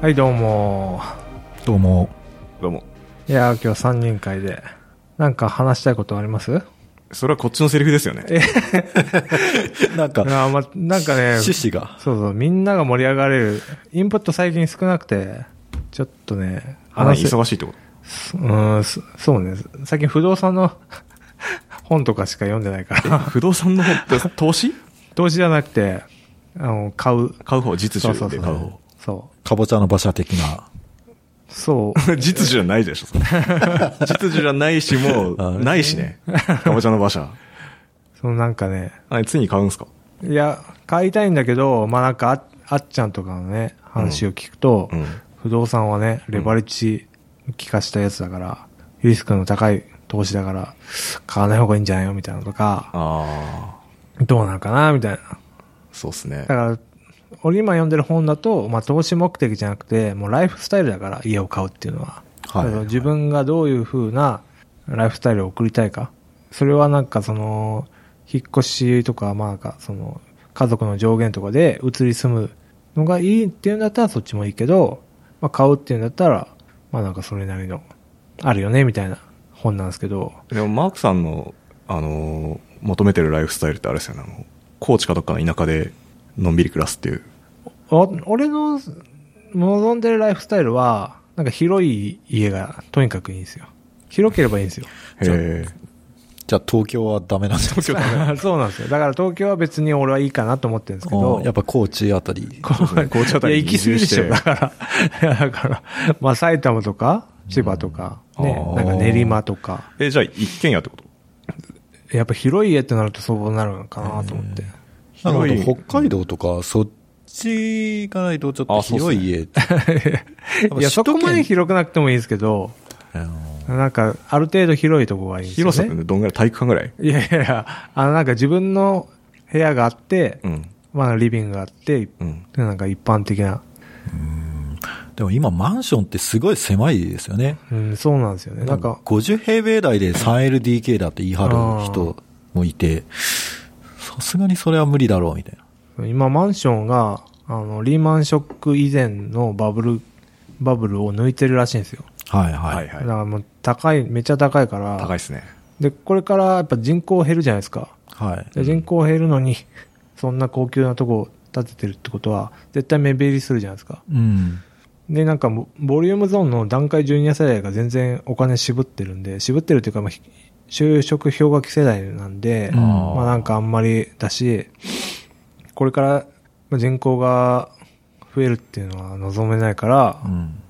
はい、どうも。どうも。どうも。いやー、今日3人会で。なんか話したいことあります？それはこっちのセリフですよね。なんかい、やーま、なんかね、趣旨が。そうそう、みんなが盛り上がれる。インプット最近少なくて、ちょっとね、話忙しいってこうーん、そそうね。最近不動産の 本とかしか読んでないかとら。不動産の本って投資？投資じゃなくて、あの、買う。買う方、実需そうそうそうで買う方。。そう。かぼちゃの馬車的な。そう。実需じゃないでしょ、それ 実需じゃないし、もあう、ないしね。かぼちゃの馬車。そのなんかね、あれ、ついに買うんすか？いや、買いたいんだけど、まあなんかあ、あっちゃんとかのね、話を聞くと、うん。不動産はね、レバレッジ効かしたやつだから、リスクの高い投資だから、買わない方がいいんじゃないよみたいなのとか、あどうなのかな？みたいな。あ、そうっすねだ。から、俺今読んでる本だと、まあ投資目的じゃなくて、もうライフスタイルだから家を買うっていうのは。はい自分がどういう風なライフスタイルを送りたいか。それはなんかその、引っ越しとか、まあなんかその、家族の上限とかで移り住むのがいいっていうんだったらそっちもいいけど、まあ買うっていうんだったら、まあなんかそれなりの、あるよねみたいな本なんですけど、でも、マークさんの、あのー、求めてるライフスタイルってあれですよね。あの、高知かどっかの田舎で、のんびり暮らすっていう。お俺の望んでるライフスタイルは、なんか広い家がとにかくいいんですよ。広ければいいんですよ。じゃあへえ。じゃあ東京はダメなんですか。そうなんですよ。だから東京は別に俺はいいかなと思ってるんですけど。やっぱ高知あたり。こう紅茶いや、行き過ぎでしょ。だから。だから、まあ埼玉とか、千葉とか、ねなんか練馬とか。え、じゃあ、一軒家ってこと？やっぱ広い家ってなるとそうなるのかなと思って。なるほど、北海道とか、そっち行かないとちょっと広い家。いや、そこまで広くなくてもいいですけど、なんか、ある程度広いとこがいいんですよね。広さってどんぐらい体育館ぐらい？いやいやいや、あのなんか自分の部屋があって、うん。まあリビングがあって、うん。なんか一般的な、でも今マンションってすごい狭いですよね。うん、そうなんですよね。なんか、50平米台で 3LDK だって言い張る人もいて、さすがにそれは無理だろうみたいな。今マンションが、あの、リーマンショック以前のバブル、バブルを抜いてるらしいんですよ。はいはい。だか。らもう高い、めっちゃ高いから、高いですね。で、これからやっぱ人口減るじゃないですか。はい。で人口減るのに、そんな高級なとこを建ててるってことは、絶対目減りするじゃないですか。うん。で、なんかボ、ボリュームゾーンの段階ジュニア世代が全然お金渋ってるんで、渋ってるっていうか、まあ、ひ就職氷河期世代なんで、うんまあなんかあんまりだし、これからまあ人口が増えるっていうのは望めないから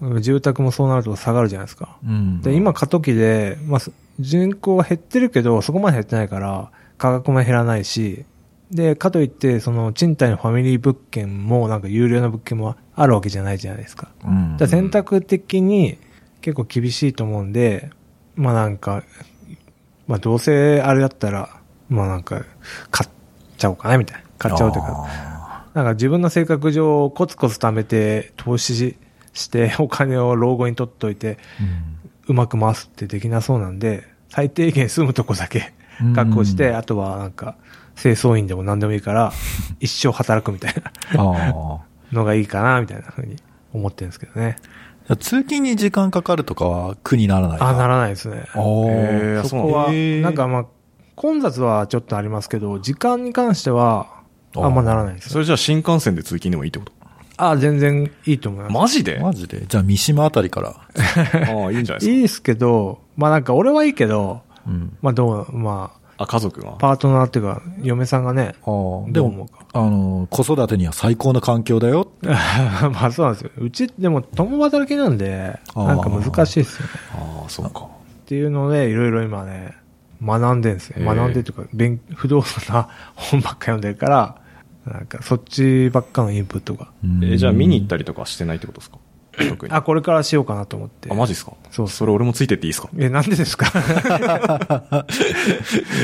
う、ん。住宅もそうなると下がるじゃないですか。うん。で、今過渡期で、まあ、そ人口は減ってるけど、そこまで減ってないから、価格も減らないし、で、かといって、その賃貸のファミリー物件も、なんか有料な物件もあるわけじゃないじゃないですか。うんだから選択的に結構厳しいと思うんで、まあなんか、まあどうせあれだったら、まあなんか、買っちゃおうかなみたいな。買っちゃおうというか、あなんか自分の性格上コツコツ貯めて投資しして お金を老後に取っといて、ーうん。うまく回すってできなそうなんで、最低限住むとこだけ確保して、うんあとはなんか、清掃員でも何でもいいから、一生働くみたいな。のがいいかな、みたいな風に思ってるんですけどね。通勤に時間かかるとかは苦にならない？あ、なららないですね。おーそこは、なんかまあ、混雑はちょっとありますけど、時間に関しては、あんまならないですそ。れじゃあ新幹線で通勤でもいいってこと？あ、全然いいと思います。マジで？マジで？じゃあ三島あたりから。ああ、いいんじゃないですか。いいですけど、まあなんか俺はいいけど、うん。まあどう、まあ、家族が？あ、。パートナーっていうか、嫁さんがね、ああ、でもどう思う、か。あの、子育てには最高の環境だよ。まあそうなんですよ。うち、でも共働きなんで、なんか難しいですよね。ああ、そうか。っていうので、いろいろ今ね、学んでんですよ。へー学んでというか、勉不動産な本ばっか読んでるから、なんかそっちばっかのインプットが。え、じゃあ見に行っったりとかしてないってことですか？特に。あ、これからしようかなと思って。あ、マジですか？そうそれ俺もついてっていいですか？え、なんでですか？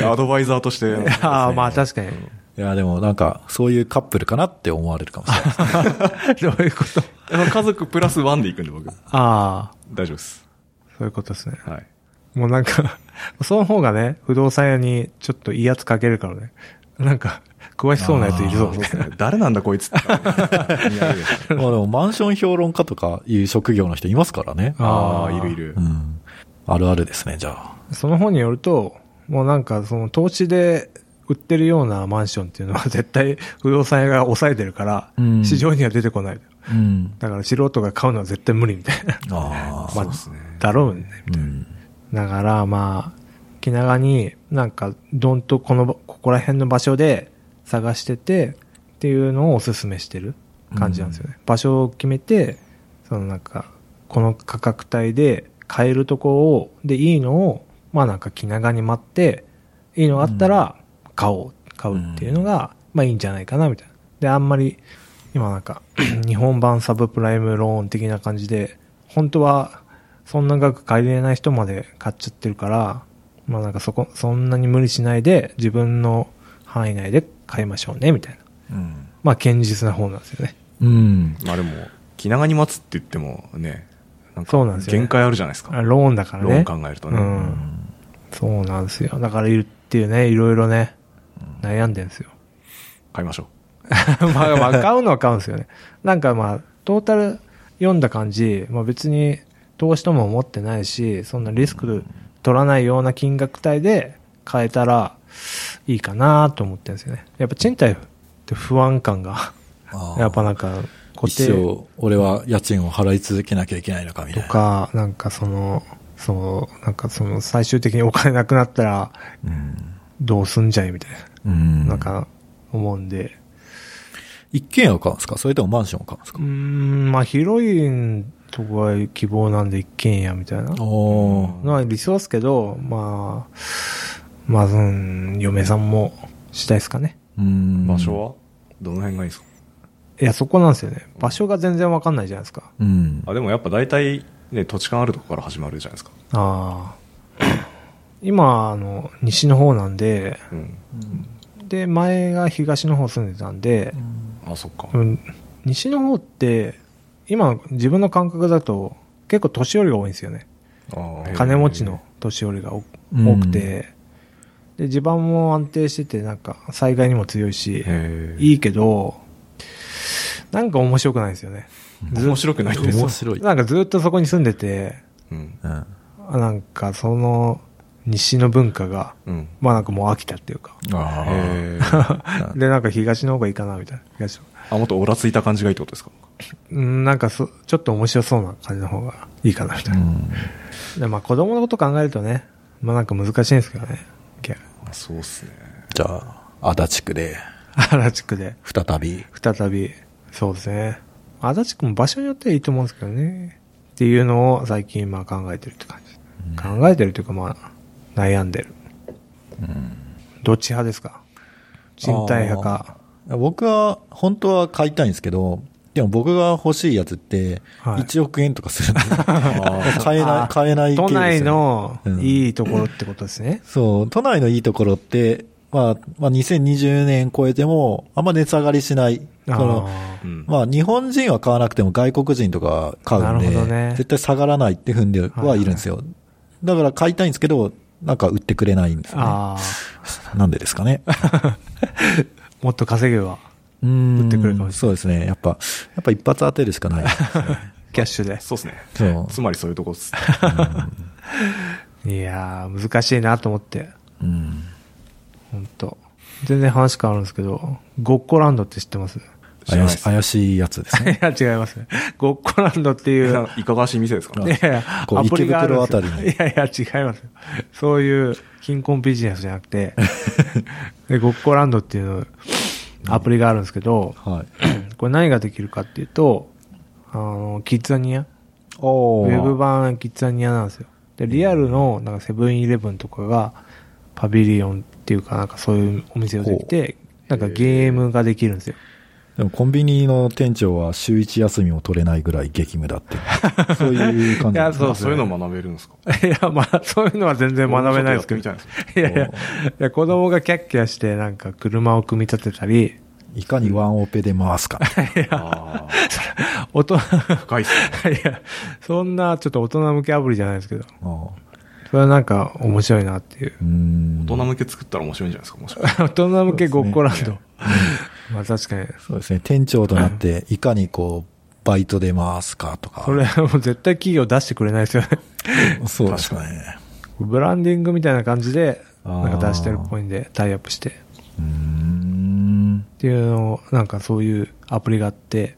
アドバイザーとして。ああ、まあ確かに。いや、でもなんか、そういうカップルかなって思われるかもしれない。どういうこと？家族プラスワンで行くんで僕。ああ、大丈夫です。そういうことですね。はい。もうなんか、その方がね、不動産屋にちょっといいやつかけるからね。なんか、詳しそうなやついるぞ、みたいな。誰なんだこいつって。まあでもマンション評論家とかいう職業の人いますからね。ああ、いるいるう。ん。あるあるですね、じゃあ。その本によると、もうなんかその投資で売ってるようなマンションっていうのは絶対不動産屋が抑えてるから、うん市場には出てこない。うん。だから素人が買うのは絶対無理みたいな。あ あ。まあそうですね。だろうね。うん。だからまあ、気長になんかどんとこの、ここら辺の場所で探しててっていうのをおすすめしてる感じなんですよね。場所を決めて、そのなんか、この価格帯で買えるとこを、でいいのを、まあなんか気長に待って、いいのがあったら買おう、買うっていうのが、まあいいんじゃないかなみたいな。で、あんまり、今なんか、日本版サブプライムローン的な感じで、本当はそんな額借りれない人まで買っちゃってるから、まあなんかそこ、そんなに無理しないで自分の範囲内で買いましょうね、みたいな。うん。まあ堅実な方なんですよね。うん。まあでも、気長に待つって言ってもね、なんかそうなんですよね限界あるじゃないですか。あローンだからね。ローン考えるとね。うん。そうなんですよ。だからいるっていうね、いろいろね、悩んでんですよ。買いましょ まあ、まあ、買うのは買うんですよね。なんかまあ、トータル読んだ感じ、まあ別に投資とも思ってないし、そんなリスク取らないような金額帯で買えたらいいかなと思ってるんですよね。やっぱ賃貸って不安感が、やっぱなんか固一定生、俺は家賃を払い続けなきゃいけないのかみたといな。か、なんかその、そう、なんかその最終的にお金なくなったらうん。どうすんじゃいみたいうん。な、なんか思うんで、一軒家を買うんですか？それともマンションを買うんですか？うーん、まあ広いとこが希望なんで一軒家みたいな。おーのは理想ですけど、まあ、まあ、うん、嫁さんもしたいですかね。うん。う。場所は？どの辺がいいですか？いや、そこなんですよね。場所が全然わかんないじゃないですか。うん。あ、でもやっぱ大体ね、土地勘あるとこから始まるじゃないですか。ああ。今、あの、西の方なんで、うん。で、前が東の方住んでたんで、あ、そっか。うん、西の方って、今、自分の感覚だと、結構年寄りが多いんですよね。あー金持ちの。年寄りが多うん多くて、で、地盤も安定してて、なんか、災害にも強いし、いいけど、なんか面白くないですよね。ず面白くないって面白い。なんかずっとそこに住んでて、うん。なんかその西の文化が、うん。まあなんかもう飽きたっていうか。で、なんか東の方がいいかなみたいな。東あ、もっとオラついた感じがいいってことですか？うん、なんかそ、ちょっと面白そうな感じの方がいいかなみたいな。うん。でまあ子供のこと考えるとね、まあなんか難しいんですけどね。いやあそうっすね。じゃあ、足立区で、原地区で、再び。再び、そうですね。足立区も場所によってはいいと思うんですけどね。っていうのを最近まあ考えてるって感じ。考えてるというかまあ、悩んでる。どっち派ですか？賃貸派か。僕は、本当は買いたいんですけど、でも僕が欲しいやつって、はい1億円とかするんで、買えない、買えない系ですよ都内のうんいいところってことですね。そう、都内のいいところって、まあ、まあ、2020年超えても、あんま値下がりしない。そのあうん。まあ、日本人は買わなくても外国人とか買うんなるで、ほどね絶対下がらないって踏んではいるんですよ。だから買いたいんですけど、なんか売ってくれないんですーね。あなんでですかね。ー、もっと稼げば、うん売ってくれるかもしそうですね。やっぱ、やっぱ一発当てるしかないね。キャッシュで。そうっすね。そうつまりそういうとこっす。いやー、難しいなと思って。うん。本当全然話変わるんですけど、ゴッコランドって知ってます？怪し怪しいやつですいね。や、違います。ゴッコランドっていう、いかがわしい店ですか？いやいや、こう池袋あたりにいやいや、違います。そういう、貧困ビジネスじゃなくて、で、ゴッコランドっていうアプリがあるんですけど、はい。これ何ができるかっていうと、あの、キッザニアウおェブ版キッザニアなんですよ。で、リアルの、なんかセブンイレブンとかが、パビリオンっていうかなんかそういうお店をできて、なんかゲームができるんですよ。でもコンビニの店長は週一休みも取れないぐらい激務だって。そういう感じいやなんですねそうそういうの学べるんですか？いや、まあ、そういうのは全然学べないですけど。いいやいや、いや子供がキャッキャして、なんか車を組み立てたり、いかにワンオペで回すか。いや、あ大人、あ。深いっすね。いや、そんなちょっと大人向けアプリじゃないですけど。あそれはなんか面白いなっていう。うん。大人向け作ったら面白いんじゃないですか、もしか。大人向けごっこランド。まあ確かに。そうですね。店長となって、いかにこう、バイトで回すかとか。それはもう絶対企業出してくれないですよね。そうですね。ブランディングみたいな感じで、なんか出してるっぽいんで、タイアップして。っうーん。ていうのを、なんかそういうアプリがあって、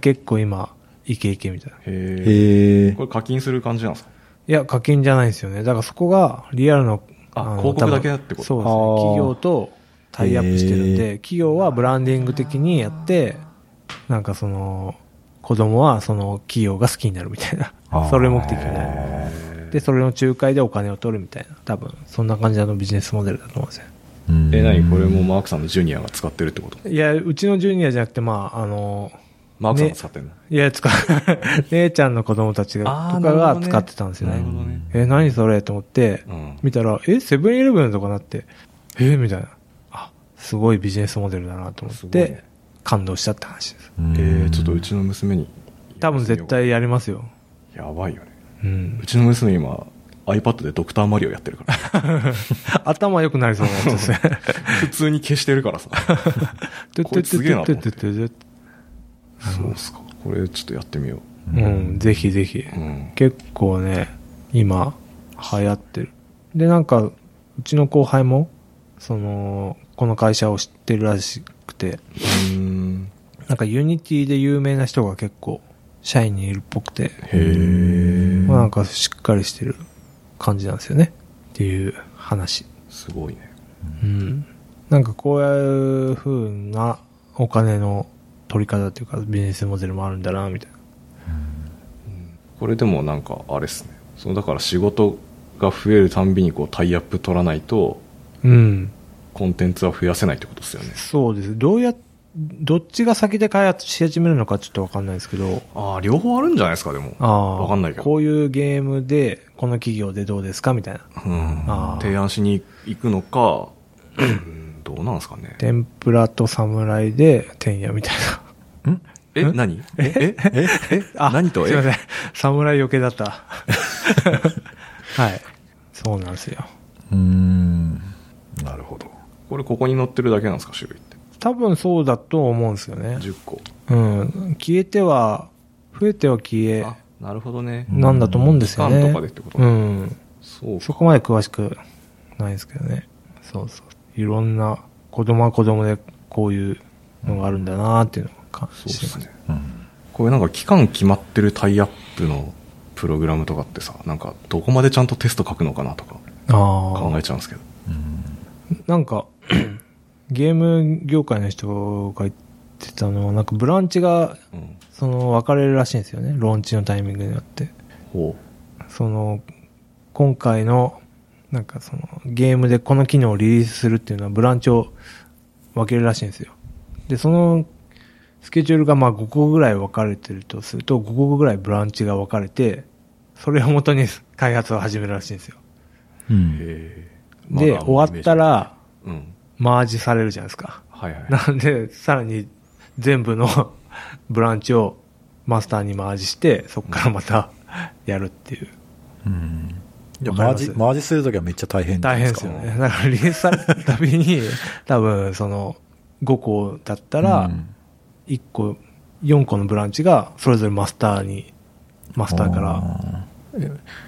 結構今、イケイケみたいな。へえ。こ。れ課金する感じなんですか？いや、課金じゃないんですよね。だからそこがリアルの、あの広告だけだってこと？そうですね。企業とタイアップしてるんへで、企業はブランディング的にやって、なんかその、子供はその企業が好きになるみたいな。それ目的になる。で、それの仲介でお金を取るみたいな。多分、そんな感じのビジネスモデルだと思うんですよ。うんえ、何これもマークさんのジュニアが使ってるってこと？いや、うちのジュニアじゃなくて、まあ、あの、マークさんが使ってんの？いや、使う、姉ちゃんの子供たちが、あーとかが使ってたんですよね。なるほどねえ、何それ？と思って、うん見たら、え、セブンイレブンとかなって、えみたいな。あ、すごいビジネスモデルだなと思って感動したって話です。うんえー、ちょっとうちの娘に。多分絶対やりますよ。やばいよね。うんう。ちの娘今、iPad でドクターマリオやってるから。頭良くなりそうなやつですね。普通に消してるからさ。こいつすげえなと思ってそうっすか。これちょっとやってみようん、ぜひぜひ。う。うん。結構ね、今、流行ってる。で、なんか、うちの後輩も、その、この会社を知ってるらしくて、うーん。なんか Unity で有名な人が結構、社員にいるっぽくて、へえ。まあなんかしっかりしてる感じなんですよね。っていう話。すごいね。うん。なんかこういう風なお金の取り方っていうかビジネスモデルもあるんだな、みたいな。これでもなんかあれっすね。そのだから仕事が増えるたんびにこうタイアップ取らないと、うん。コンテンツは増やせないってことですよね。そうです。どうや、どっちが先で開発し始めるのかちょっとわかんないですけど、ああ、両方あるんじゃないですか、でも。ああ、わかんないけど。こういうゲームで、この企業でどうですかみたいな。うんあー提案しに行くのか、うんどうなんですかね。天ぷらと侍で、天野みたいな。え、ん？何？え？え？え？え？あ、何と？え？すいません。侍余計だった。はい。そうなんですよ。うーん。なるほど。これここに載ってるだけなんですか、種類って？多分そうだと思うんですよね。10個。うん。消えては、増えては消え、あ、なるほどね。なんだと思うんですよね。期間とかでってことうん。そうか。そこまで詳しくないですけどね。そうそう。いろんな、子供は子供でこういうのがあるんだなっていうのを感じてますそうですね。。うん。こういうなんか期間決まってるタイアップのプログラムとかってさ、なんかどこまでちゃんとテスト書くのかなとかあ考あえちゃうんですけど。なんか、ゲーム業界の人が言ってたのは、なんかブランチが、うん。その、分かれるらしいんですよね。ローンチのタイミングによって。ほその、今回の、なんかその、ゲームでこの機能をリリースするっていうのは、ブランチを分けるらしいんですよ。で、その、スケジュールがまあ5個ぐらい分かれてるとすると、5個ぐらいブランチが分かれて、それをもとに開発を始めるらしいんですよ。う。うん。へえ。で、終わった、ら、うん。マージされるじゃないですか。はいはい。なんで、さらに全部の ブランチをマスターにマージして、そこからまたやるっていう。うん。じゃあわかります？マージ、マージするときはめっちゃ大変大変ですよね。だからリリースされたたびに、多分その5個だったら、1個、4個のブランチがそれぞれマスターに、マスターからら。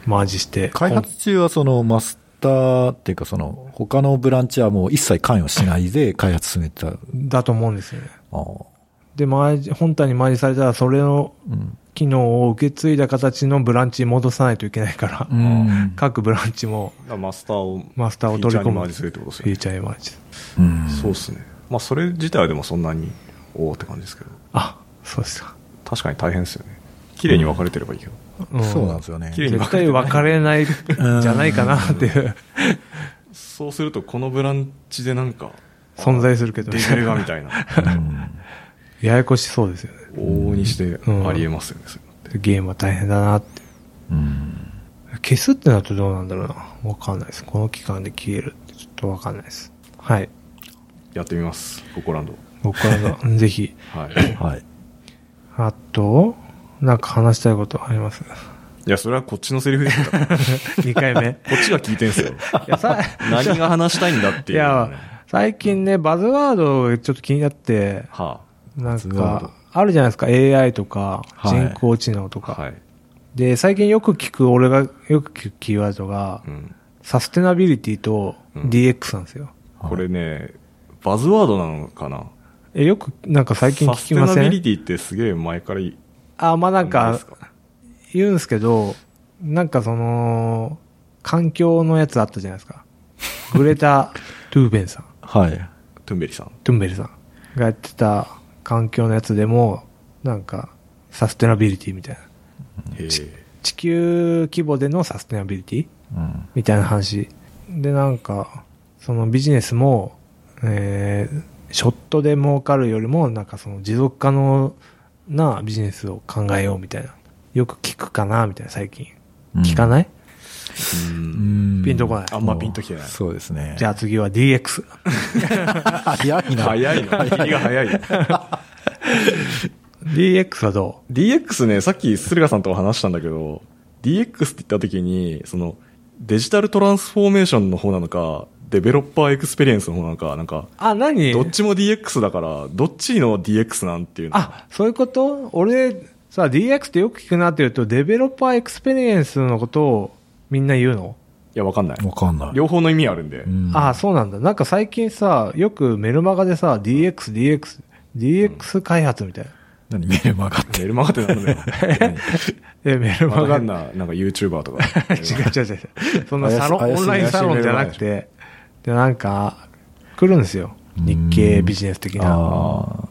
マージして。開発中はそのマスターっていうかその他のブランチはもう一切関与しないで開発進めてた。だと思うんですよね。ああ。で、マージ、本体にマージされたら、それのうん。機能を受け継いだ形のブランチに戻さないといけないから、うん。各ブランチもマスターを、マスターを取り込む。フィーチャーにマージするってことですよねフィーチャーにマージ。うんそうっすね。まあそれ自体はでもそんなに、おおって感じですけど。あ、そうですか。確かに大変ですよね。綺麗に分かれてればいいけど。うんそうなんですよね。絶対分かれないんじゃないかなっていうそうするとこのブランチでなんか、存在するけどレベルがみたいな。うんややこしそうですよね。往々にしてうんありえますよね、ゲームは大変だなって。うん。消すってなるとどうなんだろうな。わかんないです。この期間で消えるってちょっとわかんないです。はい。やってみます、ココランド。僕は ぜひ。はい。はい。あと、なんか話したいことあります？いや、それはこっちのセリフですから。こ2回目。っちが聞いてんすよ。いや、さ、何が話したいんだっていう、いや、最近ね、バズワードちょっと気になって、はなんバズワードか、あるじゃないですか、AI とか、はい人工知能とあ、か。はい。で、最近よく聞く、俺がよく聞くキーワードがう、ん。サステナビリティとうん DX なんですよ。これね、バズワードなのかな？え、よく、なんか最近聞サステきません？ナビリティってすげえ前から。あ、まあなんか言うんですけど、なんかその、環境のやつあったじゃないですか。グレタ・ トゥーベンさん、はい。トゥンベリさん。トゥンベルさんがやってた環境のやつでも、なんか、サステナビリティみたいな。地球規模でのサステナビリティうん。みたいな話。で、なんか、そのビジネスも、えー、ショットで儲かるよりも、なんかその持続可能なビジネスを考えようみたいな。よく聞くかなみたいな、最近。聞かない？い、う。うんんピンとこないあんまピンときてない。そうですね。じゃあ次は DX。早いな。早いの。切りが早い。DX は、DX ね、さっき駿河さんと話したんだけど、DX って言った時に、その、デジタルトランスフォーメーションの方なのか、デベロッパーエクスペリエンスの方なのか、なんか、うあ、何？どっちも DX だから、どっちの DX なんていうの。あ、そういうこと？俺、さ、DX ってよく聞くなって言うと、デベロッパーエクスペリエンスのことをみんな言うの、いや、わかんない。わかんない。両方の意味あるんで。うんああ、そうなんだ。なんか最近さ、よくメルマガでさ、DX、DX、DX 開発みたいな。何？メルマガって。メルマガってなんだよ。え、メルまマガ。た変な、なんか YouTuber とか。違う違う違う。そんなサロン、オンラインサロンじゃなくて、で、なんか、来るんですよ。日経ビジネス的な。あ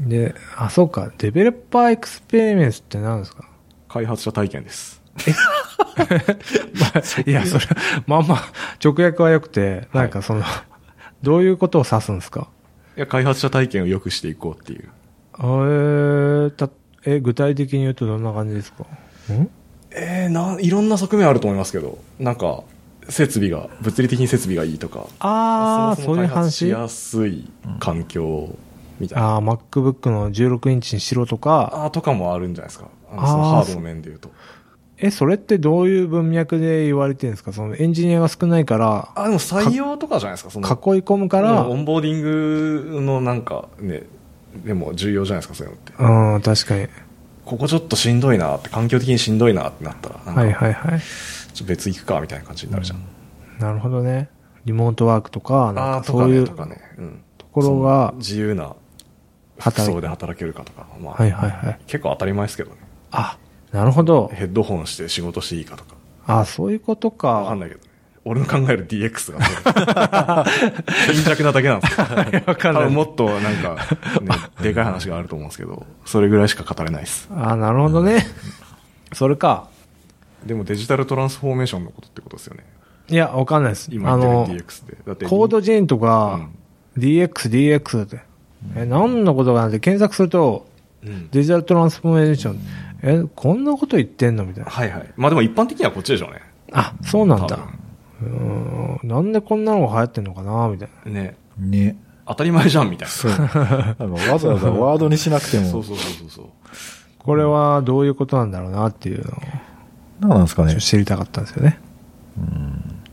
で、あ、そうか。デベロッパーエクスペリメンスって何ですか？開発者体験です。まあ、いや、それ、まあまあ、直訳は良くて、なんかその、どういうことを指すんですか？いや、開発者体験を良くしていこうっていう。えー、た、え、具体的に言うとどんな感じですか？んえー、な、いろんな側面あると思いますけど、なんか、設備が、物理的に設備がいいとか、ああ、そそういうもそも開発し話やすい環境みたいな。ああ、MacBook の16インチにしろとか、あーとかもあるんじゃないですか。あのハードの面で言うと。え、それってどういう文脈で言われてるんですか？そのエンジニアが少ないから、あ、でも採用とかじゃないですか、その。囲い込むから、オンボーディングのなんかね、でも重要じゃないですか、そういうのって。うん、確かに。ここちょっとしんどいなって、環境的にしんどいなってなったら、はいはいはい。ちょっと別行くかみたいな感じになるじゃん。なるほどね。リモートワークとか、あなんかそういうとかね。うん。ところが自由な服装で働けるかとか、まあ、はいはいはい。結構当たり前ですけどね。あ、なるほど。ヘッドホンして仕事していいかとか。あ、そういうことか。わかんないけどね。俺の考える DX がそう、貧弱なだけなんですよ。わかんないもっとなんか、ね、でかい話があると思うんですけど、それぐらいしか語れないです。あ、なるほどね。それか。でもデジタルトランスフォーメーションのことってことですよね。いや、わかんないです。今あの、言ってる DX で。だって、コードジェーンとか、DX、DX って。え、何のことかなんて検索すると、うんデジタルトランスフォーメーション、え、こんなこと言ってんのみたいな。はいはい。まあでも一般的にはこっちでしょうね。あ、そうなんだ多。うーんなんでこんなのが流行ってんのかなみたいな。ね。ね。当たり前じゃんみたいな。そう。わざわざワードにしなくても。そうそうそうそうそう。これはどういうことなんだろうなっていうのなんですかね。知りたかったんですよね。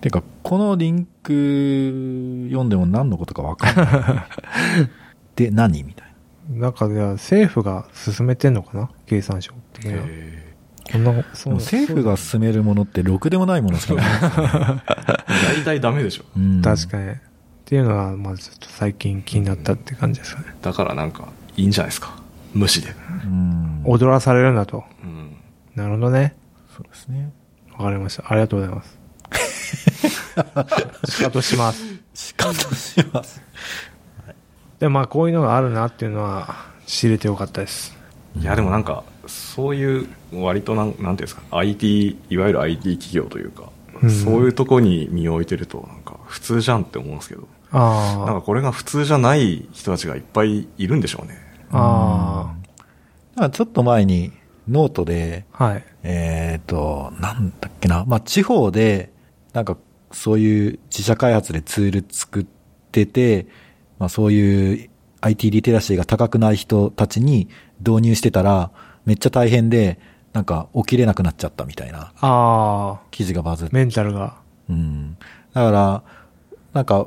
てか、このリンク読んでも何のことかわかんない。で、何みたいなんか、じゃあ政府が進めてんのかな経産省的には。えこんな、な。そう政府が進めるものってろくでもないものしかない。ー大体ダメでしょ。うん確かに。っていうのが、まあちょっと最近気になったって感じですかね。だからなんか、いいんじゃないですか。無視で。うん。踊らされるんだと。うん。なるほどね。そうですね。わかりました。ありがとうございます。仕方します。仕方します。で、まあこういうのがあるなっていうのは知れてよかったです。いやでもなんか、そういう、割となん、なんていうんですか、IT、いわゆる IT 企業というか、うんそういうとこに身を置いてると、なんか、普通じゃんって思うんですけど、なんかあこれが普通じゃない人たちがいっぱいいるんでしょうね。あ。あなんかちょっと前にノートで、あ。はい。えっ、と、なんだっけな、まあ、地方で、なんか、そういう自社開発でツール作ってて、まあ、そういう IT リテラシーが高くない人たちに導入してたら、めっちゃ大変で、なんか起きれなくなっちゃったみたいなああ、記事がバズって。メンタルが。うん。だから、なんか、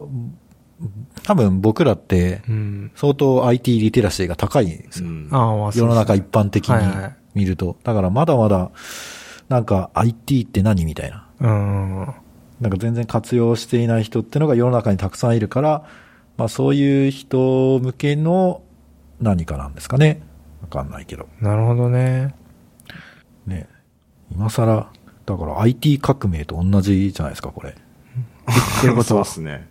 多分僕らってうん。相当 IT リテラシーが高いんですよ。うん世の中い一般的にはいはい見ると。だからまだまだ、なんか IT って何みたいな。うん。なんか全然活用していない人ってのが世の中にたくさんいるから、まあそういう人向けの何かなんですかね。わかんないけど。なるほどね。ね。今更、だから IT 革命と同じじゃないですか、これ。言ってることそうはで。すね。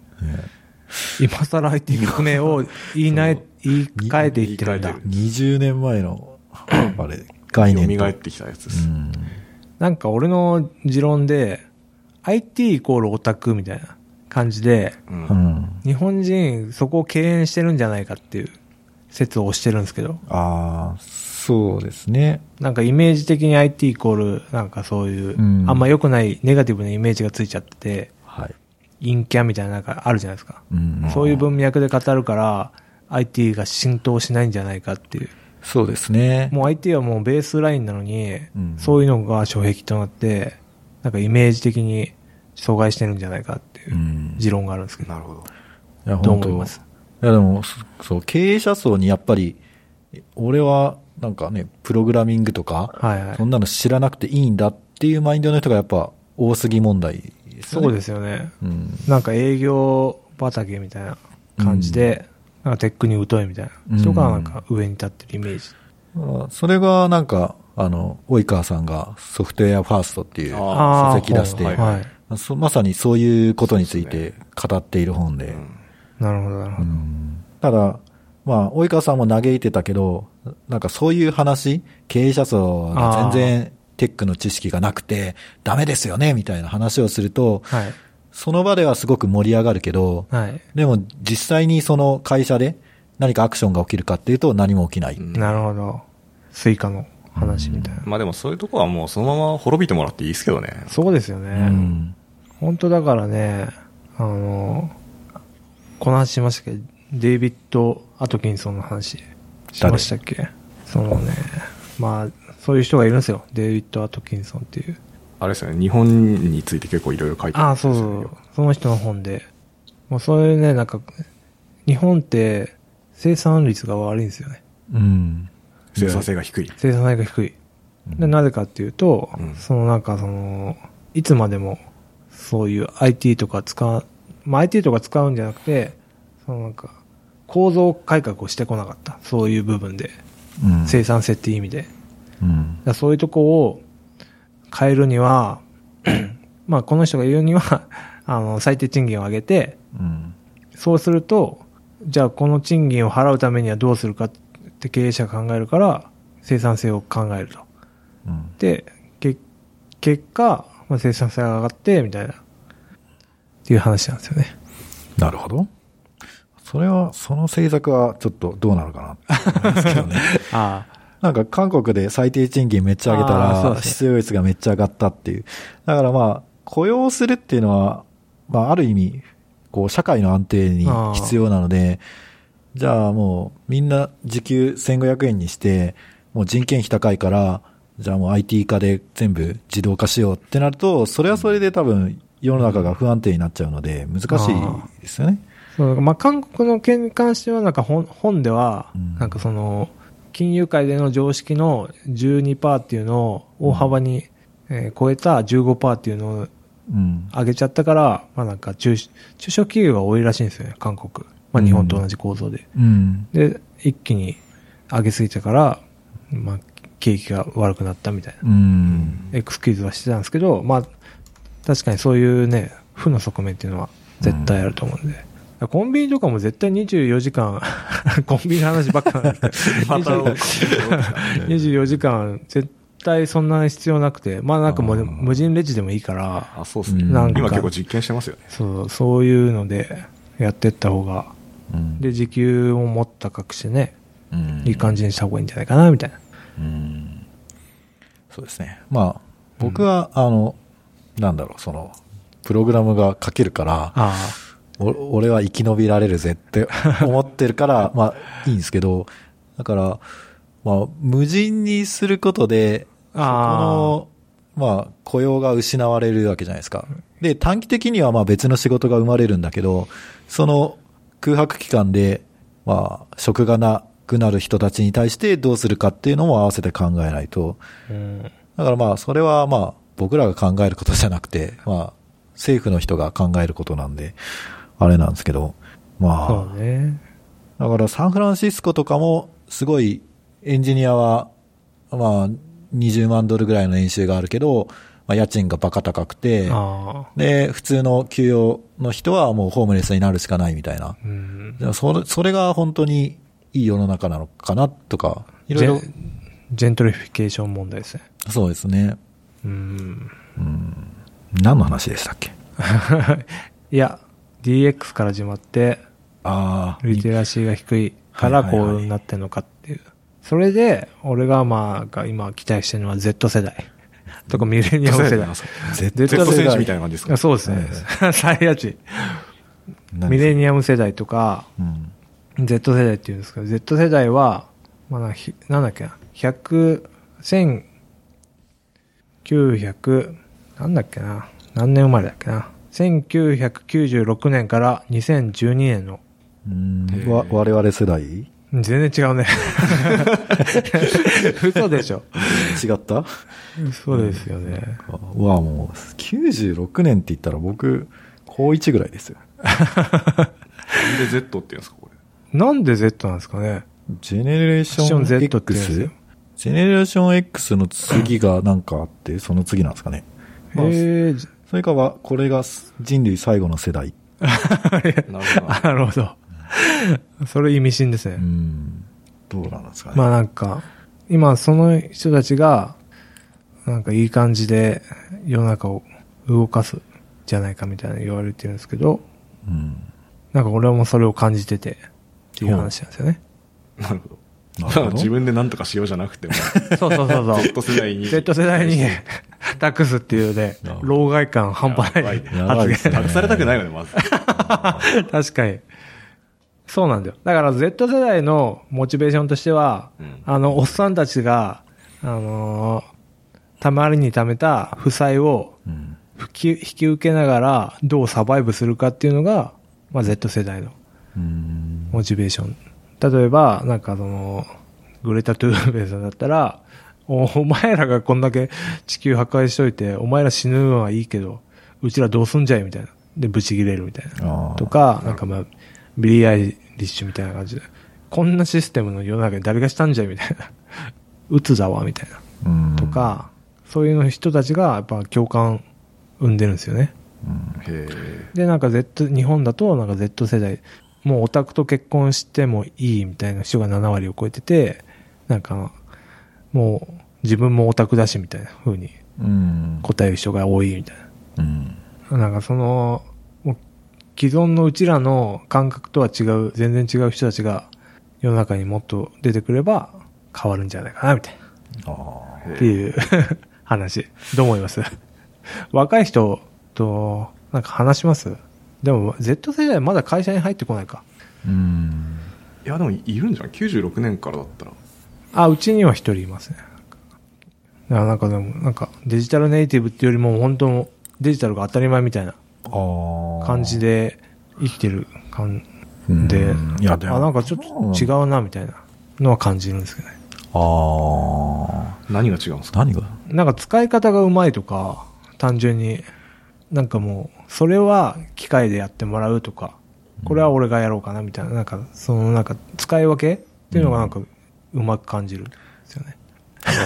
今更 IT 革命を言いない、言い換えていってるんだ言い換え。20年前の、あれ、概念と。蘇ってきたやつです。うん。なんか俺の持論で、IT イコールオタクみたいな感じで、うんうん。日本人そこを敬遠してるんじゃないかっていう説を推してるんですけど、ああ、そうですね。なんかイメージ的に IT イコール、なんかそういう、うんあんま良くないネガティブなイメージがついちゃってて、はい。陰キャみたいななんかあるじゃないですか。うん。そういう文脈で語るから、IT が浸透しないんじゃないかっていう。そうですね。もう IT はもうベースラインなのに、うんそういうのが障壁となって、なんかイメージ的に阻害してるんじゃないかっていううん持論があるんですけど、なるほど。いや、どう本当思います？いや、でも、そそう、経営者層にやっぱり、俺は、なんかね、プログラミングとか、はいはいそんなの知らなくていいんだっていうマインドの人がやっぱ多すぎ問題ね。そうですよね。うん。なんか営業畑みたいな感じで、なんかテックに疎いみたいな人がなんか上に立ってるイメージ。まあそれがなんか、あの、及川さんがソフトウェアファーストっていう書籍出して、はいはい。そまさにそういうことについて語っている本で。なるほど、なるほうど。んただ、まあ、及川さんも嘆いてたけど、なんかそういう話、経営者層が全然テックの知識がなくて、ダメですよね、みたいな話をすると、はい。その場ではすごく盛り上がるけど、はい。でも実際にその会社で何かアクションが起きるかっていうと何も起きない。うんなるほど。スイカの話みたいな。まあでもそういうとこはもうそのまま滅びてもらっていいですけどね。そうですよね。うん本当だからね、あの、この話しましたけ？ど、デイビッド・アトキンソンの話しましたっけ？そのね、まあ、そういう人がいるんですよ。デイビッド・アトキンソンっていう。あれですよね、日本について結構いろいろ書いてああ、るんですよそうそう。その人の本で。もうそういうね、なんか、日本って生産率が悪いんですよね。うん。生産性が低い。生産性が低い。でなぜかっていうと、うんそのなんかその、いつまでもそういう IT とか使う、まあ、IT とか使うんじゃなくて、そのなんか、構造改革をしてこなかった。そういう部分で。うん生産性っていう意味で。うん。らそういうとこを変えるには、まあこの人が言うには、あの、最低賃金を上げて、うん。そうすると、じゃあこの賃金を払うためにはどうするかって経営者が考えるから、生産性を考えると。うん。で、け結果、まあ、生産性が上がって、みたいな、っていう話なんですよね。なるほど。それは、その政策はちょっとどうなるかなって思いますけどね。あ なんか韓国で最低賃金めっちゃ上げたら、失業率がめっちゃ上がったっていう。だからまあ、雇用するっていうのは、まあある意味、こう社会の安定に必要なので、じゃあもうみんな時給1500円にして、もう人件費高いから、じゃあもう IT 化で全部自動化しようってなると、それはそれで多分世の中が不安定になっちゃうので、難しいですよね。そうまあ、韓国の件に関しては、なんか本本では、うんなんかその、金融界での常識の12%っていうのを大幅に、えー超えた15%っていうのをうん。上げちゃったから、まあなんか中、中小企業が多いらしいんですよね、韓国。まあ日本と同じ構造で。うん。で、一気に上げすぎたから、まあ、景気が悪くなったみたいな。うん。エクスキューズはしてたんですけど、まあ、確かにそういうね、負の側面っていうのは絶対あると思うんで。コンビニとかも絶対24時間、コンビニの話ばっかなんですけど、また20 24時間絶対そんな必要なくて、まあなんか無人レジでもいいから、あ、そうですね。うんなんか。今結構実験してますよね。そう、そういうのでやってった方が、うん。で、時給をもっと高くしてね、うん。いい感じにした方がいいんじゃないかな、みたいな。うん。そうですね。まあ、僕は、あの、なんだろう、その、プログラムが書けるから、俺は生き延びられるぜって 思ってるから、まあ、いいんですけど、だから、まあ、無人にすることで、あこの、まあ、雇用が失われるわけじゃないですか。で、短期的にはまあ別の仕事が生まれるんだけど、その空白期間で、まあ、職がなくなる人たちに対してどうするかっていうのも合わせて考えないと。うん。だからまあ、それはまあ、僕らが考えることじゃなくて、まあ、政府の人が考えることなんで、あれなんですけど、まあ、ね。だからサンフランシスコとかも、すごいエンジニアは、まあ、20万ドルぐらいの年収があるけど、まあ、家賃がバカ高くて。で、普通の給与の人はもうホームレスになるしかないみたいな。うん。それ、それが本当にいい世の中なのかなとか、いろいろジェントリフィケーション問題ですね。そうですね。うん。何の話でしたっけ？いや、DX から始まって、ああ、リテラシーが低いからこうなってんのかっていう。それで、俺がまあ、今期待してるのは Z 世代。とかミレニアム世代。Z Z 選手みたいな感じですか？あそうですね。最悪値。ミレニアム世代とか、うん。Z 世代って言うんですけど、Z 世代は、まあなんだっけな、100、1900、なんだっけな、何年生まれだっけな？1996年から2012年の、うんわ我々世代？違全然違うね。嘘でしょ。った？嘘ですよね。うわ、もう、96年って言ったら僕、高1ぐらいですよ。なんで Z って言うんですか、これ？なんで Z なんですかねジェネレーション Z って言うんです X? よジェネレーション X の次がなんかあって、その次なんですかね。まあへえ、じそれかは、これが人類最後の世代。なるほどあ、なるほど。それ意味深ですね。うん。どうなんですかね。まあなんか、今その人たちが、なんかいい感じで世の中を動かすじゃないかみたいな言われてるんですけど、うん。なんか俺もそれを感じててっていう話なんですよね。なるほど。自分で何とかしようじゃなくても、そうそうそうそう。Z 世代に。Z 世代に託すっていうね老害感半端ないやばい やばいですね託されたくないよね、まず。確かに。そうなんだよ。だから Z 世代のモチベーションとしては、うんあの、おっさんたちが、あのーたまりに貯めた負債をうん。引き受けながらどうサバイブするかっていうのが、まあ、Z 世代のうん。モチベーション。例えば、なんかその、グレタ・トゥーンベリさんだったら、おお前らがこんだけ地球破壊しといて、お前ら死ぬのはいいけど、うちらどうすんじゃいみたいな。で、ブチ切れるみたいな。とか、なんかまあ、ビリー・アイリッシュみたいな感じで、こんなシステムの世の中に誰がしたんじゃいみたいな。うつだわ、みたいな。うん。とか、そういうの人たちがやっぱ共感生んでるんですよね。うん。へで、なんか Z、日本だとなんか Z 世代、もうオタクと結婚してもいいみたいな人が7割を超えてて、なんか、もう自分もオタクだしみたいな風にうん。答える人が多いみたいうん。な。なんかその、既存のうちらの感覚とは違う、全然違う人たちが世の中にもっと出てくれば変わるんじゃないかなみたいな。ああ。え。っていう話。どう思います？若い人となんか話します？でも Z 世代まだ会社に入ってこないか。うん。いや、でもいるんじゃん。96年からだったら。あ、うちには一人いますね。なんかでも、なんかデジタルネイティブっていうよりも本当デジタルが当たり前みたいな。感じで生きてる感うんで、いやでもあ、なんかちょっと違うなみたいなのは感じるんですけどね。ああ。何が違うんですか？何がなんか使い方がうまいとか、単純に、なんかもう、それは機械でやってもらうとか、これは俺がやろうかなみたいな、なんか、そのなんか、使い分けっていうのがなんか、うまく感じるんですよね。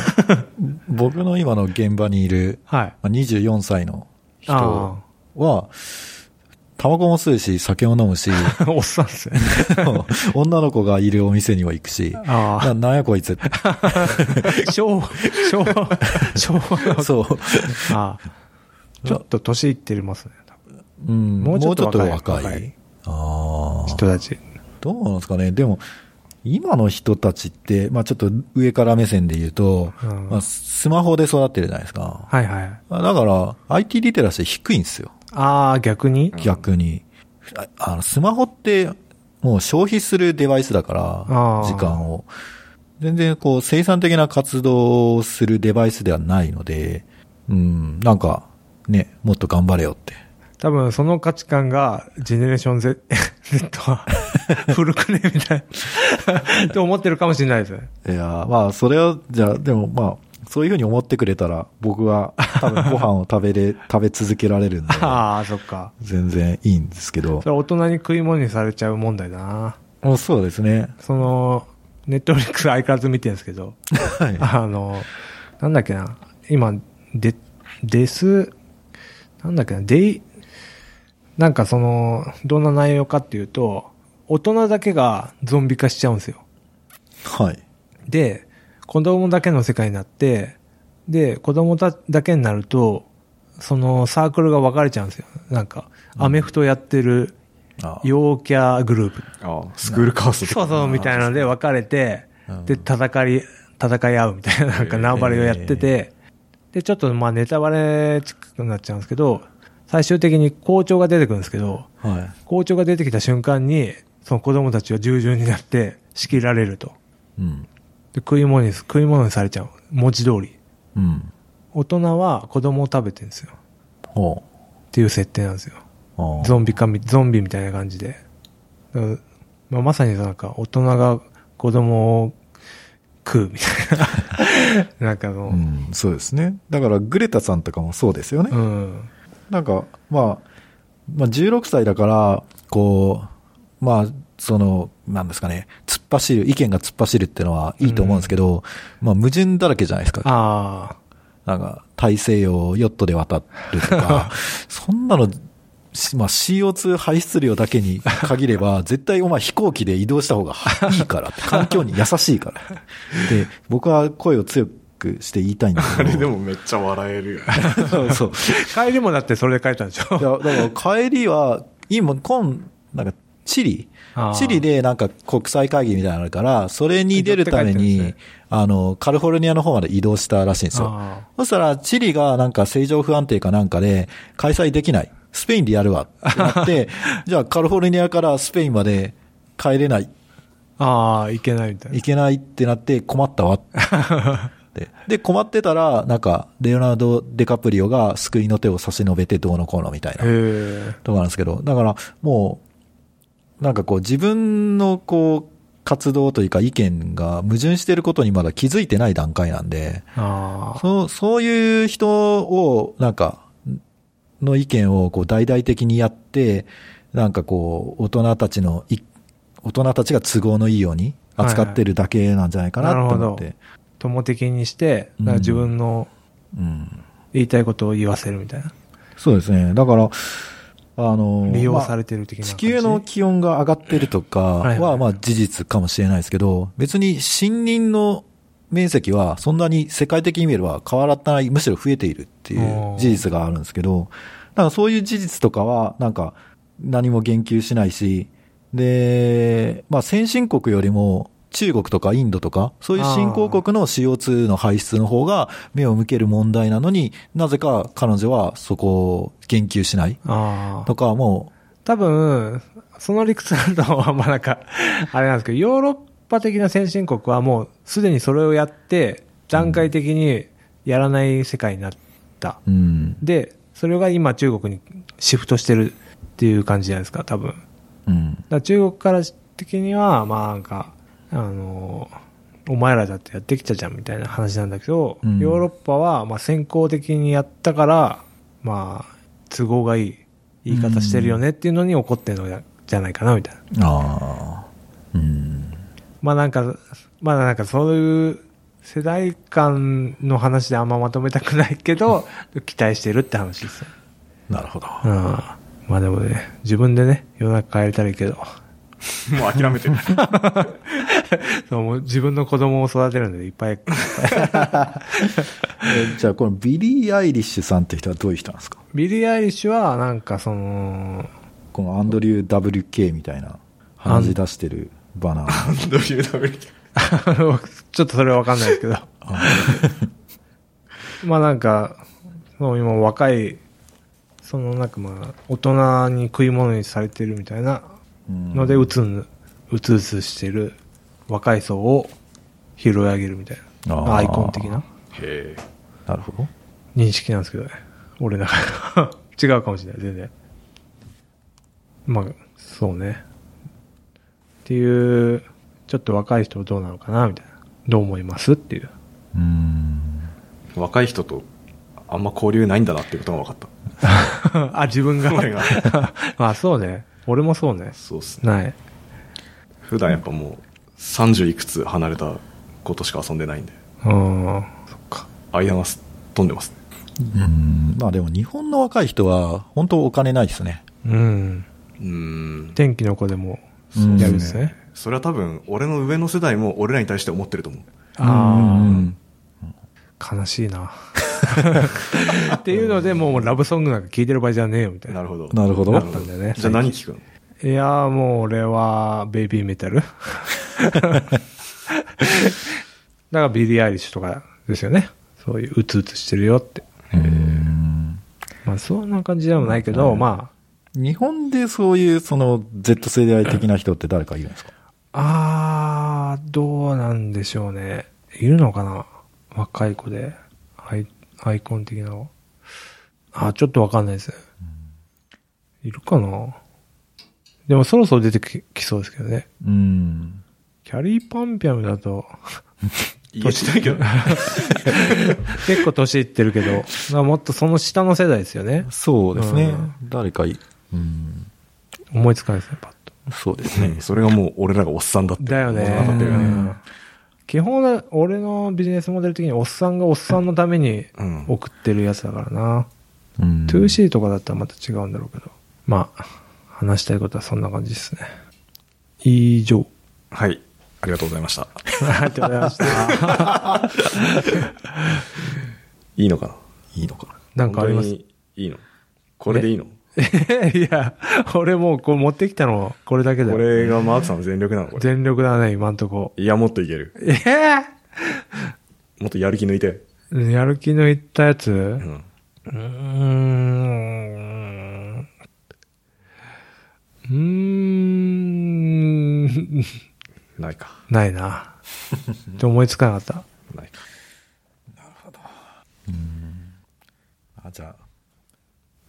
僕の今の現場にいるはい。まあ24歳の人あは、タバコも吸うし、酒も飲むし、あ。おっさんですね。女の子がいるお店には行くし、あななんやこいつ。あ。昭和、昭和、昭和の。そう。ああ。ちょっと年いってますね。うん、もうちょっと若い。人たち。どうなんですかね。でも、今の人たちって、まあちょっと上から目線で言うと、うんまあ、スマホで育ってるじゃないですか。はいはい。まあだから、IT リテラシー低いんですよ。ああ、逆に？逆に。ああの、スマホって、もう消費するデバイスだから時間を。全然こう生産的な活動をするデバイスではないので、うん、なんかね、もっと頑張れよって。多分その価値観が、ジェネレーション Z, Z は 古くねみたいな、と思ってるかもしれないですね。いやーまあ、それを、じゃあ、でもまあ、そういうふうに思ってくれたら、僕は多分 ご飯を食べれ、食べ続けられるんで、ああ、そっか。全然いいんですけどそ。れ大人に食い物にされちゃう問題だな。もうそうですね。その、ネットフリックス相変わらず見てるんですけど、はい。あの、なんだっけな、今、で、です、なんだっけな、デイ、なんかその、どんな内容かっていうと、大人だけがゾンビ化しちゃうんですよ。はい。で、子供だけの世界になって、で、子供だだけになると、そのサークルが分かれちゃうんですよ。なんか、アメフトやってるあ陽キャグループ。ああ、スクールカースそうそう、みたいなので分かれてうん、で、戦い、戦い合うみたいな、なんか縄張りをやってて、で、ちょっとまあネタバレ近くなっちゃうんですけど、最終的に校長が出てくるんですけど、はい。校長が出てきた瞬間に、その子供たちは従順になって仕切られると。うん。で、食い物に、食い物にされちゃう。文字通り。うん。大人は子供を食べてるんですよ。ほっていう設定なんですよ。ゾンビかみ、ゾンビみたいな感じで。まあ、まさになんか大人が子供を食うみたいな。なんかもう、うん、そうですね。だから、グレタさんとかもそうですよね。うん。なんか、まあ、まあ、16歳だから、こう、まあ、その、なんですかね、突っ走る、意見が突っ走るっていうのはいいと思うんですけど、まあ、矛盾だらけじゃないですか。あなんか、大西洋をヨットで渡るとか、そんなの、しまあ、CO2 排出量だけに限れば、絶対お前飛行機で移動した方がいいから環境に優しいから。で、僕は声を強くして言いたいんだあけど。れでもめっちゃ笑えるよ。そ うそう。あ。帰りもだってそれで帰ったんでしいょや、だから帰りは、今、今、なんか、チリ？チリでなんか国際会議みたいなのあるから、それに出るために、あの、カリフォルニアの方まで移動したらしいんですよあ。そしたら、チリがなんか正常不安定かなんかで、開催できない。スペインでやるわってなって、じゃあカリフォルニアからスペインまで帰れない、ああ、いけないみたいな。行けないってなって困ったわって。で、困ってたら、なんか、レオナルド・デカプリオが救いの手を差し伸べてどうのこうのみたいな。とかなんですけど、だからもう、なんかこう自分のこう、活動というか意見が矛盾していることにまだ気づいてない段階なんで。そう、そういう人を、なんか、の意見をこう大々的にやって、なんかこう、大人たちのい、大人たちが都合のいいように扱ってるだけなんじゃないかなと思って。なる友的にして、だから自分のうん。言いたいことを言わせるみたいな。そうですね。だから、あの、利用まあされてる的な地感じ？球の気温が上がってるとかはまあ事実かもしれないですけど、別に森林の面積はそんなに世界的に見れば変わらない、むしろ増えているっていう事実があるんですけど、だからそういう事実とかはなんか何も言及しないし、で、まあ先進国よりも中国とかインドとか、そういう新興国の CO2 の排出の方が目を向ける問題なのになぜか彼女はそこを言及しない。とかも多分、その理屈だと、まあなんか、あれなんですけど、ヨーロッパ的な先進国はもうすでにそれをやって、段階的にやらない世界になった。う、うん、で、それが今中国にシフトしてるっていう感じじゃないですか、多分。うん、ら中国から的には、まあなんか、あの、お前らだってやってきたじゃんみたいな話なんだけど、うんヨーロッパはまあ先行的にやったから、まあ、都合がいい言い方してるよねっていうのに怒ってるのじゃないかなみたいな。ああ、うん、まあなんか、まあなんかそういう世代間の話であんままとめたくないけど、期待してるって話ですよ。なるほど。うん。まあでもね、自分でね、世の中変えれたらいいけど、もう諦めてる。そうもう自分の子供を育てるんでいっぱい、えじゃあ、このビリー・アイリッシュさんって人はどういう人なんですか？ビリー・アイリッシュはなんかその、このアンドリュー WK みたいな話し出してるバナー。どういうために。あ のちょっとそれはわかんないですけど、まあなんか、そう今若い、そのなんかまあ、大人に食い物にされてるみたいなうん。ので、うつん、うつうつしてる若い層を拾い上げるみたいな。アイコン的なへえ。なるほど。認識なんですけどね。俺だから。違うかもしれない、全然。まあ、そうね。っていう、ちょっと若い人どうなのかな、みたいな。どう思いますっていう。うーん。若い人とあんま交流ないんだなっていうことが分かった。あ、自分が まあ、そうね。俺もそうね。そうっすね。ない。普段やっぱもう30いくつ離れた子としか遊んでないんで、うん。そっか。間がす飛んでますね。うん。まあでも日本の若い人は本当お金ないですね。うん。うーん。天気の子でもうんやるんですね。それは多分、俺の上の世代も俺らに対して思ってると思う。うんああ、悲しいな。っていうので、もうラブソングなんか聴いてる場合じゃねえよ、みたいな。なるほど。なるほどなったんだよね。じゃあ何聞くの？いやーもう俺はベイビーメタル。だからビリー・アイリッシュとかですよね。そういううつうつしてるよって。うんまあそんな感じでもないけど、ま日本でそういうその Z 世代的な人って誰かいるんですか？あ、あー、どうなんでしょうね。いるのかな？若い子で。アイアイコン的なの？あー、ちょっとわかんないです。いるかな？でもそろそろ出てききそうですけどね。うん。キャリーパンピャムだと、言えてないけど。結構年いってるけど、まあもっとその下の世代ですよね。そうですね。うん誰かい、うん。思いつかないですね、パッと。そうですね。それがもう俺らがおっさんだって。だよね。よねうん基本は、俺のビジネスモデル的におっさんがおっさんのためにうん。送ってるやつだからな。うん。2C とかだったらまた違うんだろうけど。まあ、話したいことはそんな感じですね。以上。はい。ありがとうございました。ありがとうございました。いいのかな？いいのかな？なんかあります？いいの？これでいいの？いや、俺もうこう持ってきたのこれだけだこよ。れがマークさんの全力なのこれ。全力だね、今んとこ。いや、もっといける。え？もっとやる気抜いて。ぇ、やる気のいったやつ、う。うんーん。うーん。ないか。ないな。って思いつかなかった。ないか。あじゃ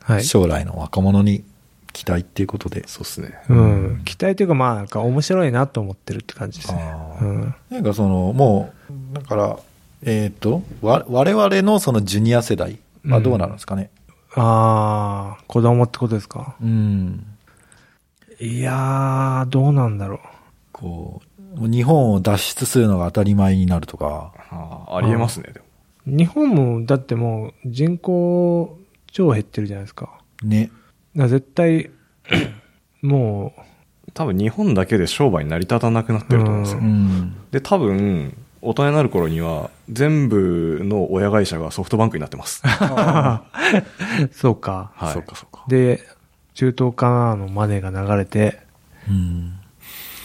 あ、はい。将来の若者に期待っていうことで。そうっすね。うん。期待というか、まあ、なんか面白いなと思ってるって感じですね。うん。なんかその、もう、だから、えっ、と、わ、我々のそのジュニア世代はどうなるんですかね？ああ、子供ってことですか？うん。いやー、どうなんだろこう、もう日本を脱出するのが当たり前になるとか。ああ、ありえますね、でも。う。日本も、だってもう人口超減ってるじゃないですか。ね。だ絶対、も多分日本だけで商売成り立たなくなってると思うんですよ。うん。で、多分、大人になる頃には、全部の親会社がソフトバンクになってます。う、そうか。はい。そうかそうか。で、中東からのマネーが流れて、うん。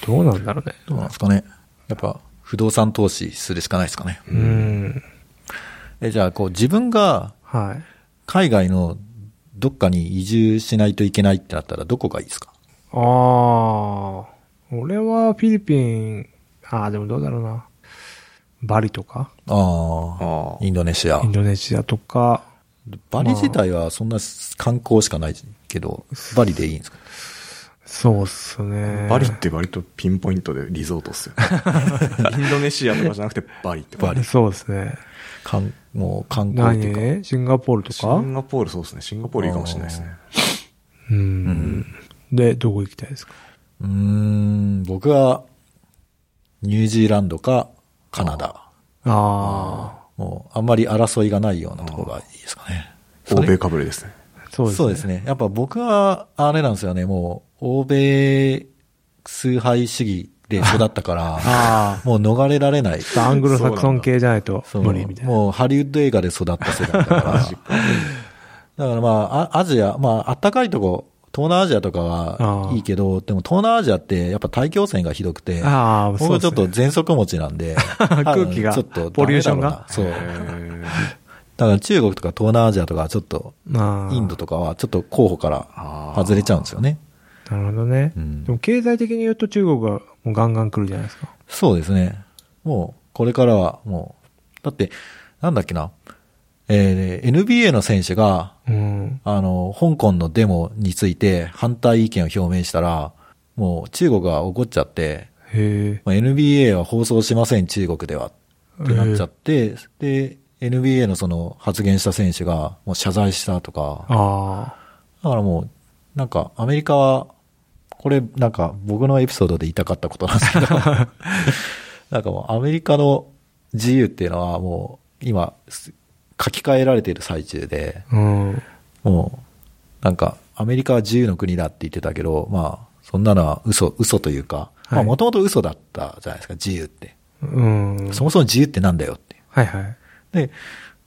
どうなんだろうね。どうなんですかね。やっぱ、不動産投資するしかないですかね。うん。え、じゃあ、こう、自分がはい。海外のどっかに移住しないといけないってなったらどこがいいですか？ああ、俺はフィリピン、ああ、でもどうだろうな。バリとか、ああ。ああインドネシアイ。ンドネシアとか、バリ自体はそんな観光しかないけど、バリでいいんですか？そうっすね。バリって割とピンポイントでリゾートっすよ。インドネシアとかじゃなくてバリって。バリそうですね。かんもう観光っていうか。何？シンガポールとシかンガポールそうですね。シンガポールいいかもしれないですね。うん。で、どこ行きたいですか？うーん、僕は、ニュージーランドかカナダ。ああ、もう、あんまり争いがないようなところがいいですかね。欧米かぶれですね。そうですね。そうですね。やっぱ僕は、あれなんですよね、もう、欧米崇拝主義で育ったから、あもう逃れられない。あ、アングロサクソン系じゃないと無理みたいな。もうハリウッド映画で育った世代だから。だからまあ、あアジア、まあ、あったかいとこ、東南アジアとかはいいけど、でも東南アジアってやっぱ大気汚染がひどくて、ああ、僕はちょっと喘息持ちなんで、空気がちょっとポリューションがそう。へだから中国とか東南アジアとかちょっと、インドとかはちょっと候補からあ外れちゃうんですよね。なるほどね。うんでも経済的に言うと中国がもうガンガン来るじゃないですか。そうですね。もこれからはもう、だって、なんだっけな、えー NBA の選手が、うん。あの、香港のデモについて反対意見を表明したら、もう中国が怒っちゃって。まあ NBA は放送しません、中国では。ってなっちゃって、で、NBA のその発言した選手がもう謝罪したとか、あだからもう、なんかアメリカは、これなんか僕のエピソードで言いたかったことなんですけど、なんかもうアメリカの自由っていうのはもう今す書き換えられている最中で、あ。うん。もう、なんか、アメリカは自由の国だって言ってたけど、まあ、そんなのは嘘、嘘というか、まあ、はいもともと嘘だったじゃないですか、自由って。うん。そもそも自由ってなんだよって。はいはい。で、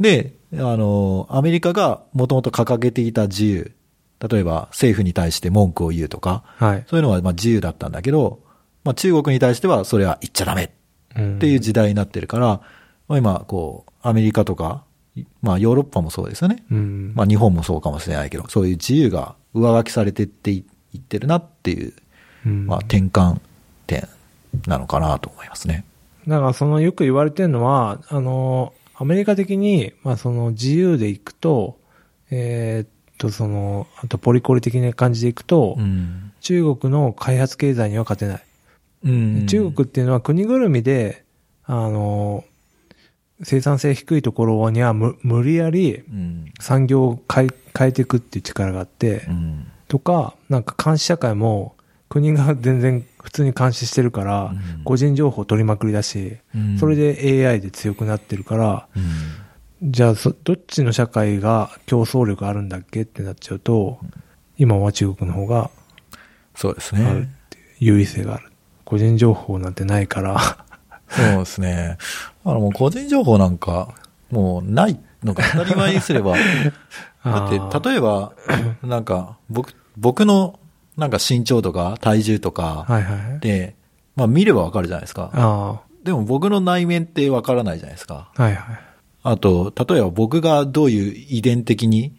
で、あの、アメリカがもともと掲げていた自由、例えば政府に対して文句を言うとか、はい。そういうのはまあ自由だったんだけど、まあ中国に対してはそれは言っちゃダメうんっていう時代になってるから、まあ今、こう、アメリカとか、まあヨーロッパもそうですよね。うん。まあ日本もそうかもしれないけど、そういう自由が上書きされてっていいってるなっていう、うんまあ転換点なのかなと思いますね。だからそのよく言われてるのは、あの、アメリカ的に、まあその自由でいくと、えーっと、その、あとポリコリ的な感じでいくと、うん。中国の開発経済には勝てない。うん中国っていうのは国ぐるみで、あの、生産性低いところには無無理やりうん。産業を変え変えていくっていう力があって、うん。とか、なんか監視社会も国が全然普通に監視してるから、うん個人情報取りまくりだし、うんそれで AI で強くなってるから、うん。じゃあそ、どっちの社会が競争力あるんだっけってなっちゃうと、今は中国の方がそうですね。優位性がある。個人情報なんてないから、そうですね。あのもう個人情報なんか、もうないのが当たり前にすれば、だって、例えば、なんか、僕、僕の、なんか身長とか体重とか、はいはい。で、まあ見ればわかるじゃないですか。あでも僕の内面ってわからないじゃないですか。あ、はいはい。あと、例えば僕がどういう遺伝的に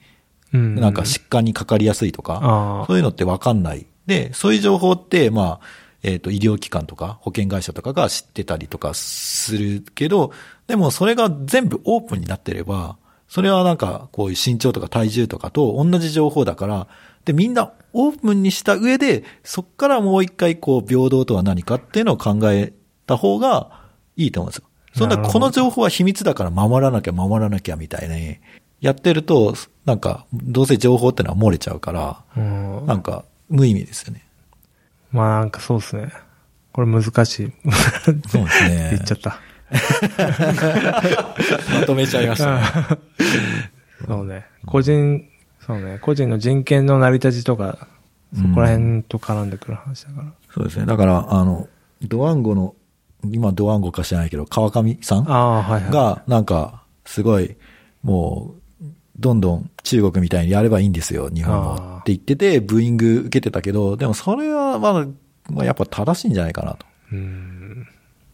うん。なんか疾患にかかりやすいとか、そういうのってわかんない。で、そういう情報って、まあ、えっ、と、医療機関とか保険会社とかが知ってたりとかするけど、でもそれが全部オープンになってれば、それはなんかこういう身長とか体重とかと同じ情報だから、で、みんなオープンにした上で、そっからもう一回こう平等とは何かっていうのを考えた方がいいと思うんですよ。そんな、この情報は秘密だから守らなきゃ守らなきゃみたいに、やってると、なんか、どうせ情報ってのは漏れちゃうから、うん。なんか、無意味ですよね。まあなんかそうですね。これ難しい。そうですね 言っちゃった。まとめちゃいましたね。そうね。個人、そうね。個人の人権の成り立ちとか、そこら辺と絡んでくる話だから。そうですね。だから、あの、ドワンゴの、今ドワンゴか知らないけど、川上さんああ、はいはい。が、なんか、すごい、もう、どんどん中国みたいにやればいいんですよ、日本あも。ーって言ってて、ブーイング受けてたけど、でもそれはまだ、まあ、やっぱ正しいんじゃないかなと。うん。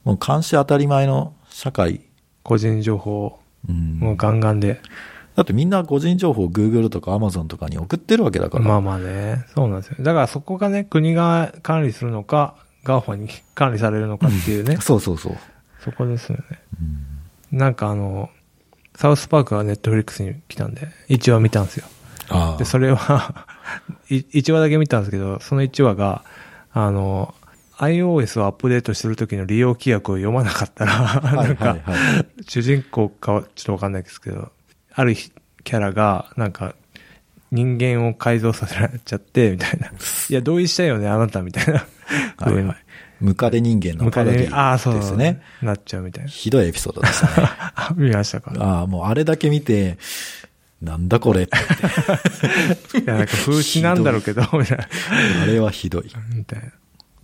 もう監視当たり前の社会。個人情報、うんもうガンガンで。だってみんな個人情報を Google とか Amazon とかに送ってるわけだから。まあまあね。そうなんですよ。だからそこがね、国が管理するのか、 GAFA に管理されるのかっていうね。そうそうそう。そこですよね。なんかあの、サウスパークがネットフリックスに来たんで、1話見たんですよ。あで、それは い、1話だけ見たんですけど、その1話が、あの、iOS をアップデートするときの利用規約を読まなかったら、はいなんか、はいはい。主人公かはちょっとわかんないですけど、あるキャラが、なんか、人間を改造させられちゃって、みたいな。いや、同意したよね、あなた、みたいな。はいはいムカデ人間の向かいに、パロディああ、そうですね。なっちゃうみたいな。ひどいエピソードでしたね。あ 見ましたか？ああ、もうあれだけ見て、なんだこれって。いや、なんか風刺なんだろうけど、みたいな。あれはひどい。みたいな。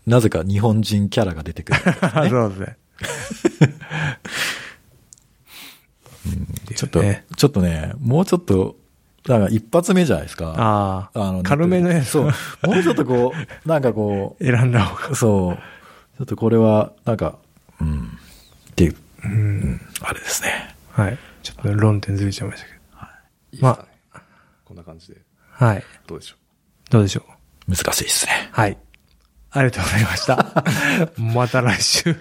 なぜか日本人キャラが出てくる。そうですね。ちょっと、ねちょっとね、もうちょっと、だから一発目じゃないですか。ああ、の軽めのやつそう。もうちょっとこう、なんかこ選んだ方が。う、そう。ちょっとこれは、なんか、うん、っていう、うん。あれですね。はい。ちょっと論点ずれちゃいましたけど。まあ、こんな感じで、あ、はい。どうでしょどうでしょう。難しいですね。はい。ありがとうございました。また来週。